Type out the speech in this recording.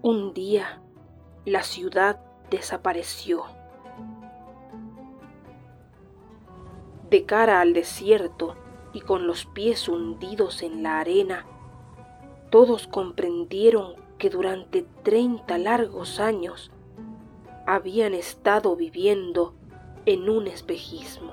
Un día la ciudad desapareció. De cara al desierto y con los pies hundidos en la arena, todos comprendieron que durante treinta largos años habían estado viviendo en un espejismo.